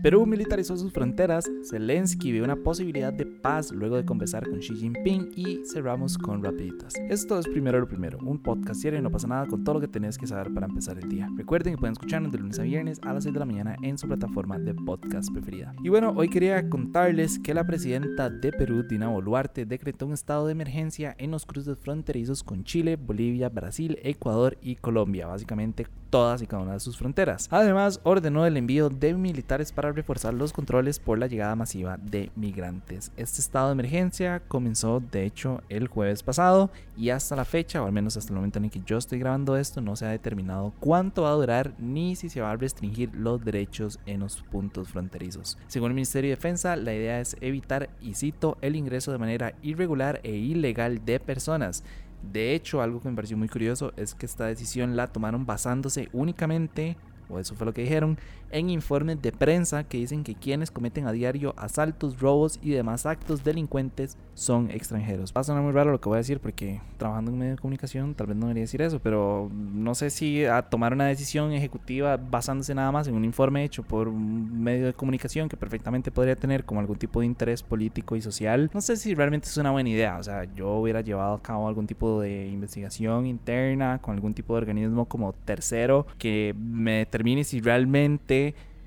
Perú militarizó sus fronteras, Zelensky vio una posibilidad de paz luego de conversar con Xi Jinping y cerramos con rapiditas. Esto es primero lo primero, un podcast diario y no pasa nada con todo lo que tenés que saber para empezar el día. Recuerden que pueden escucharnos de lunes a viernes a las 6 de la mañana en su plataforma de podcast preferida. Y bueno, hoy quería contarles que la presidenta de Perú, Dina Boluarte, decretó un estado de emergencia en los cruces fronterizos con Chile, Bolivia, Brasil, Ecuador y Colombia, básicamente todas y cada una de sus fronteras. Además, ordenó el envío de militares para reforzar los controles por la llegada masiva de migrantes. Este estado de emergencia comenzó de hecho el jueves pasado y hasta la fecha, o al menos hasta el momento en el que yo estoy grabando esto, no se ha determinado cuánto va a durar ni si se va a restringir los derechos en los puntos fronterizos. Según el Ministerio de Defensa, la idea es evitar, y cito, el ingreso de manera irregular e ilegal de personas de hecho, algo que me pareció muy curioso es que esta decisión la tomaron basándose únicamente o eso fue lo que dijeron, en informes de prensa que dicen que quienes cometen a diario asaltos, robos y demás actos delincuentes son extranjeros. Va a sonar muy raro lo que voy a decir porque trabajando en medio de comunicación tal vez no debería decir eso, pero no sé si a tomar una decisión ejecutiva basándose nada más en un informe hecho por un medio de comunicación que perfectamente podría tener como algún tipo de interés político y social, no sé si realmente es una buena idea. O sea, yo hubiera llevado a cabo algún tipo de investigación interna con algún tipo de organismo como tercero que me determine si realmente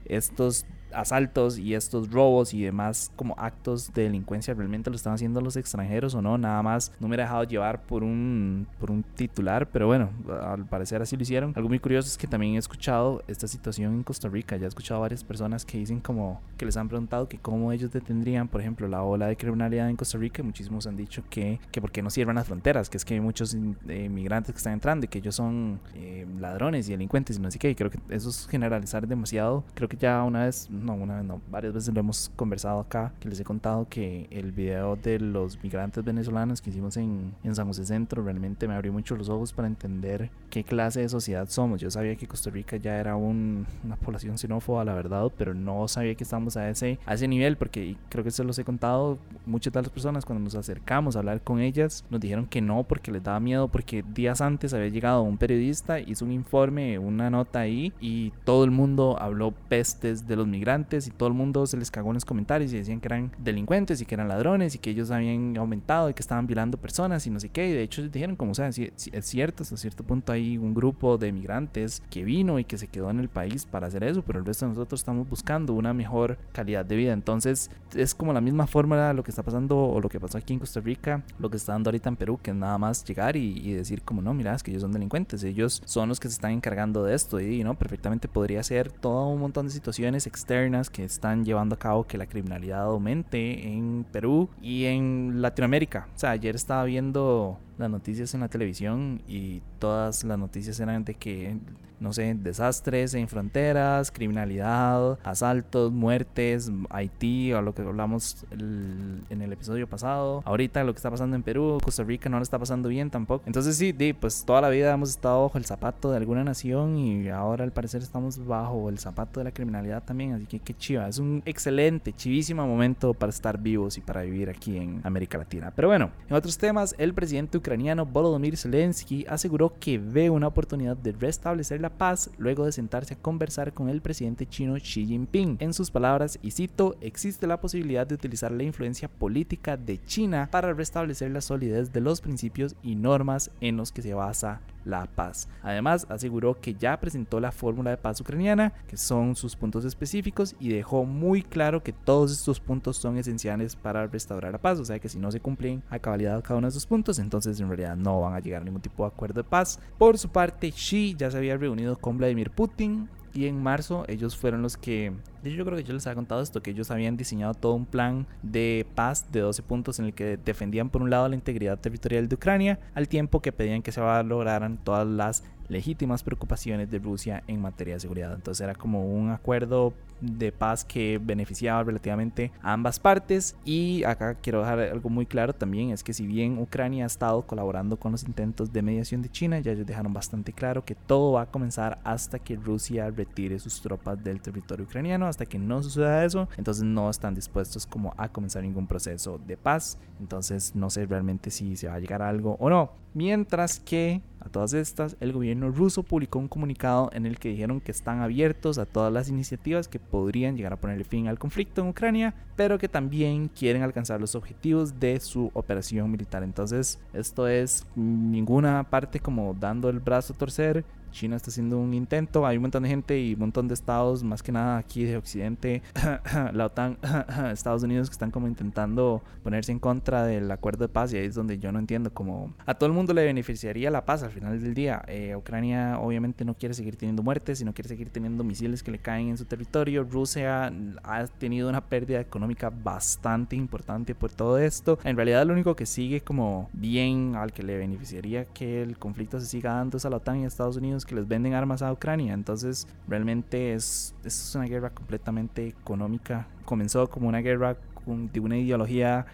estos asaltos y estos robos y demás como actos de delincuencia realmente lo están haciendo los extranjeros o no, nada más no me he dejado llevar por un, por un titular, pero bueno, al parecer así lo hicieron. Algo muy curioso es que también he escuchado esta situación en Costa Rica, ya he escuchado varias personas que dicen como que les han preguntado que cómo ellos detendrían, por ejemplo, la ola de criminalidad en Costa Rica, muchísimos han dicho que, que por qué no cierran las fronteras, que es que hay muchos eh, inmigrantes que están entrando y que ellos son eh, ladrones y delincuentes y no sé qué, creo que eso es generalizar demasiado, creo que ya una vez no, una vez no, varias veces lo hemos conversado acá, que les he contado que el video de los migrantes venezolanos que hicimos en, en San José Centro realmente me abrió mucho los ojos para entender qué clase de sociedad somos. Yo sabía que Costa Rica ya era un, una población xenófoba, la verdad, pero no sabía que estábamos a ese, a ese nivel, porque creo que se los he contado, muchas de las personas cuando nos acercamos a hablar con ellas nos dijeron que no, porque les daba miedo, porque días antes había llegado un periodista, hizo un informe, una nota ahí, y todo el mundo habló pestes de los migrantes y todo el mundo se les cagó en los comentarios y decían que eran delincuentes y que eran ladrones y que ellos habían aumentado y que estaban violando personas y no sé qué. Y de hecho dijeron como, sea, si, es cierto, hasta cierto punto hay un grupo de migrantes que vino y que se quedó en el país para hacer eso, pero el resto de nosotros estamos buscando una mejor calidad de vida. Entonces es como la misma fórmula lo que está pasando o lo que pasó aquí en Costa Rica, lo que está dando ahorita en Perú, que es nada más llegar y, decir como, no, mira, es que ellos son delincuentes, ellos son los que se están encargando de esto y no, perfectamente podría ser todo un montón de situaciones externas que están llevando a cabo que la criminalidad aumente en Perú y en Latinoamérica. O sea, ayer estaba viendo las noticias en la televisión y todas las noticias eran de que no sé, desastres en fronteras, criminalidad, asaltos, muertes, Haití, o lo que hablamos en el episodio pasado. Ahorita lo que está pasando en Perú, Costa Rica no lo está pasando bien tampoco. Entonces sí, pues toda la vida hemos estado bajo el zapato de alguna nación y ahora al parecer estamos bajo el zapato de la criminalidad también. Así que qué chiva, es un excelente, chivísimo momento para estar vivos y para vivir aquí en América Latina. Pero bueno, en otros temas, el presidente ucraniano Volodymyr Zelensky aseguró que ve una oportunidad de restablecer la paz luego de sentarse a conversar con el presidente chino Xi Jinping. En sus palabras, y cito, existe la posibilidad de utilizar la influencia política de China para restablecer la solidez de los principios y normas en los que se basa la paz. Además, aseguró que ya presentó la fórmula de paz ucraniana, que son sus puntos específicos, y dejó muy claro que todos estos puntos son esenciales para restaurar la paz. O sea que si no se cumplen a cabalidad cada uno de esos puntos, entonces en realidad no van a llegar a ningún tipo de acuerdo de paz. Por su parte, Xi ya se había reunido con Vladimir Putin y en marzo ellos fueron los que yo creo que yo les había contado esto, que ellos habían diseñado todo un plan de paz de 12 puntos en el que defendían por un lado la integridad territorial de Ucrania, al tiempo que pedían que se lograran todas las legítimas preocupaciones de Rusia en materia de seguridad. Entonces era como un acuerdo de paz que beneficiaba relativamente a ambas partes. Y acá quiero dejar algo muy claro también, es que si bien Ucrania ha estado colaborando con los intentos de mediación de China, ya ellos dejaron bastante claro que todo va a comenzar hasta que Rusia retire sus tropas del territorio ucraniano hasta que no suceda eso, entonces no están dispuestos como a comenzar ningún proceso de paz. Entonces no sé realmente si se va a llegar a algo o no. Mientras que a todas estas, el gobierno ruso publicó un comunicado en el que dijeron que están abiertos a todas las iniciativas que podrían llegar a ponerle fin al conflicto en Ucrania, pero que también quieren alcanzar los objetivos de su operación militar. Entonces, esto es ninguna parte como dando el brazo a torcer, China está haciendo un intento, hay un montón de gente y un montón de estados, más que nada aquí de Occidente, la OTAN, Estados Unidos, que están como intentando ponerse en contra del acuerdo de paz y ahí es donde yo no entiendo como a todo el mundo le beneficiaría la paz al final del día. Eh, Ucrania obviamente no quiere seguir teniendo muertes, sino quiere seguir teniendo misiles que le caen en su territorio. Rusia ha tenido una pérdida económica bastante importante por todo esto. En realidad lo único que sigue como bien al que le beneficiaría que el conflicto se siga dando es a la OTAN y a Estados Unidos que les venden armas a Ucrania. Entonces, realmente es, es una guerra completamente económica. Comenzó como una guerra de una ideología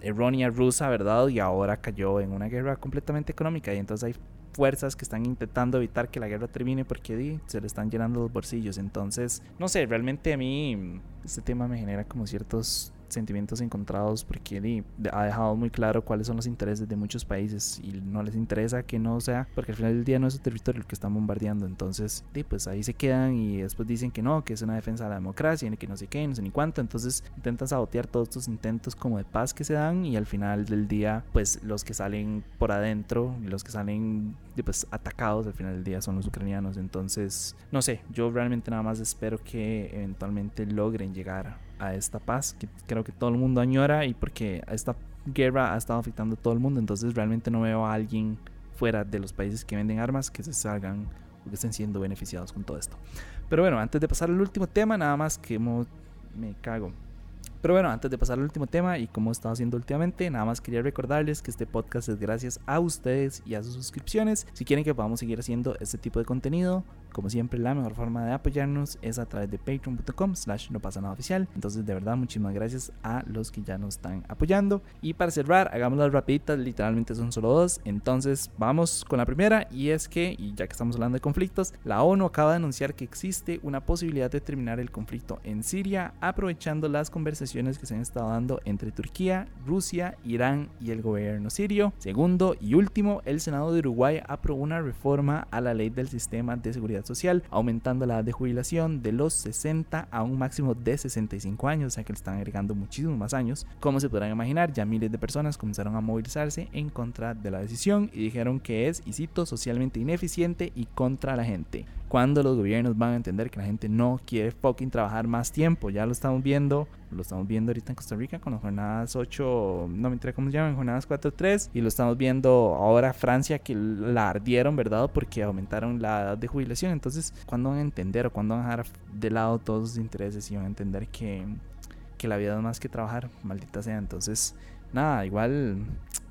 errónea rusa, ¿verdad? Y ahora cayó en una guerra completamente económica. Y entonces hay fuerzas que están intentando evitar que la guerra termine porque se le están llenando los bolsillos. Entonces, no sé, realmente a mí este tema me genera como ciertos sentimientos encontrados porque ha dejado muy claro cuáles son los intereses de muchos países y no les interesa que no sea, porque al final del día no es su territorio el que están bombardeando, entonces pues ahí se quedan y después dicen que no, que es una defensa de la democracia, y que no sé qué, no sé ni cuánto, entonces intentan sabotear todos estos intentos como de paz que se dan y al final del día pues los que salen por adentro, los que salen pues atacados al final del día son los ucranianos, entonces no sé, yo realmente nada más espero que eventualmente logren llegar a esta paz que creo que todo el mundo añora y porque esta guerra ha estado afectando a todo el mundo. Entonces realmente no veo a alguien fuera de los países que venden armas que se salgan o que estén siendo beneficiados con todo esto. Pero bueno, antes de pasar al último tema, nada más que me cago. Pero bueno, antes de pasar al último tema y como he estado haciendo últimamente, nada más quería recordarles que este podcast es gracias a ustedes y a sus suscripciones. Si quieren que podamos seguir haciendo este tipo de contenido, como siempre, la mejor forma de apoyarnos es a través de patreon.com slash no pasa nada oficial. Entonces, de verdad, muchísimas gracias a los que ya nos están apoyando. Y para cerrar, hagamos las rapiditas, literalmente son solo dos. Entonces, vamos con la primera y es que, y ya que estamos hablando de conflictos, la ONU acaba de anunciar que existe una posibilidad de terminar el conflicto en Siria aprovechando las conversaciones que se han estado dando entre Turquía, Rusia, Irán y el gobierno sirio. Segundo y último, el Senado de Uruguay aprobó una reforma a la ley del sistema de seguridad social, aumentando la edad de jubilación de los 60 a un máximo de 65 años, o sea que le están agregando muchísimos más años. Como se podrán imaginar, ya miles de personas comenzaron a movilizarse en contra de la decisión y dijeron que es, y cito, socialmente ineficiente y contra la gente cuando los gobiernos van a entender que la gente no quiere fucking trabajar más tiempo. Ya lo estamos viendo, lo estamos viendo ahorita en Costa Rica con las jornadas 8, no me enteré cómo se llaman, jornadas 4-3, y lo estamos viendo ahora Francia que la ardieron, ¿verdad? Porque aumentaron la edad de jubilación. Entonces, ¿cuándo van a entender o cuándo van a dejar de lado todos sus intereses y van a entender que, que la vida es más que trabajar? Maldita sea. Entonces, nada, igual,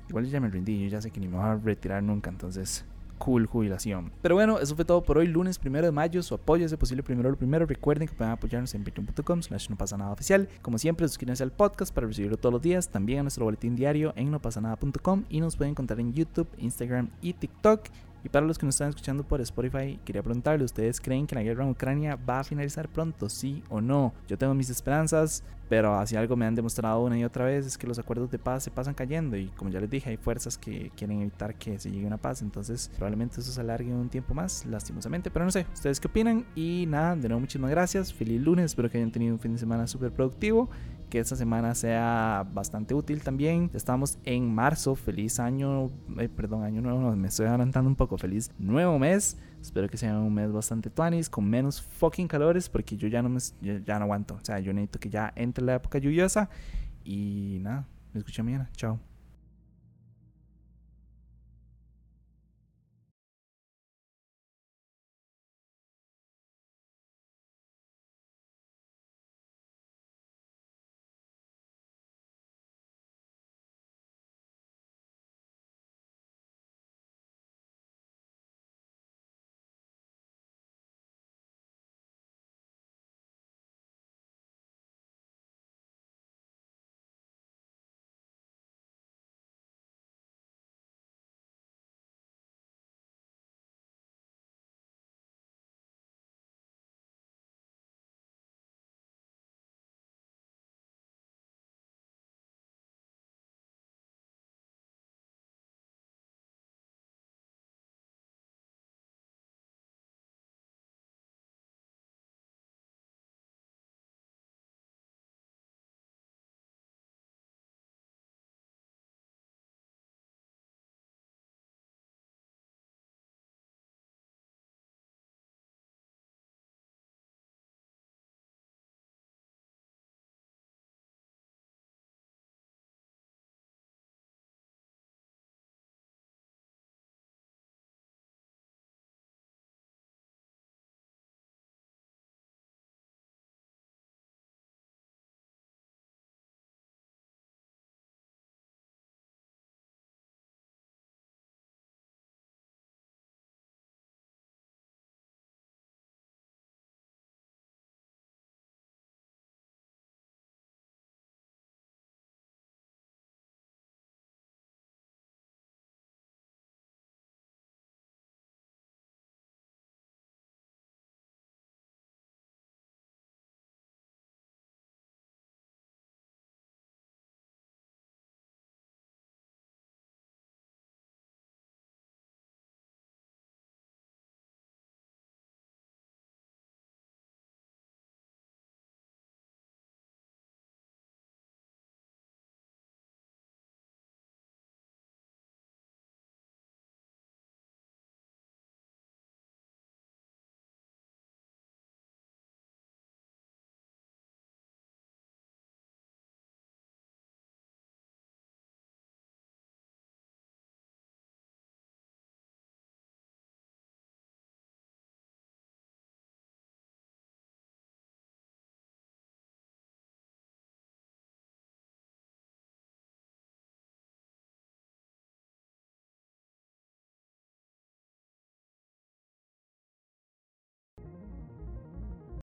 igual ya me rendí, yo ya sé que ni me voy a retirar nunca, entonces cool jubilación. Pero bueno, eso fue todo por hoy, lunes primero de mayo. Su apoyo es posible primero lo primero. Recuerden que pueden apoyarnos en patreon.com slash no pasa nada oficial. Como siempre, suscríbanse al podcast para recibirlo todos los días. También a nuestro boletín diario en nopasanada.com y nos pueden encontrar en YouTube, Instagram y TikTok. Para los que nos están escuchando por Spotify, quería preguntarle, ¿ustedes creen que la guerra en Ucrania va a finalizar pronto, sí o no? Yo tengo mis esperanzas, pero así algo me han demostrado una y otra vez es que los acuerdos de paz se pasan cayendo y como ya les dije, hay fuerzas que quieren evitar que se llegue a una paz, entonces probablemente eso se alargue un tiempo más, lastimosamente, pero no sé, ¿ustedes qué opinan? Y nada, de nuevo muchísimas gracias, feliz lunes, espero que hayan tenido un fin de semana súper productivo que esta semana sea bastante útil también. Estamos en marzo, feliz año, eh, perdón, año nuevo, me estoy adelantando un poco, feliz nuevo mes. Espero que sea un mes bastante tuanis, con menos fucking calores, porque yo ya no me, ya no aguanto. O sea, yo necesito que ya entre la época lluviosa. Y nada, me escucho mañana. Chao.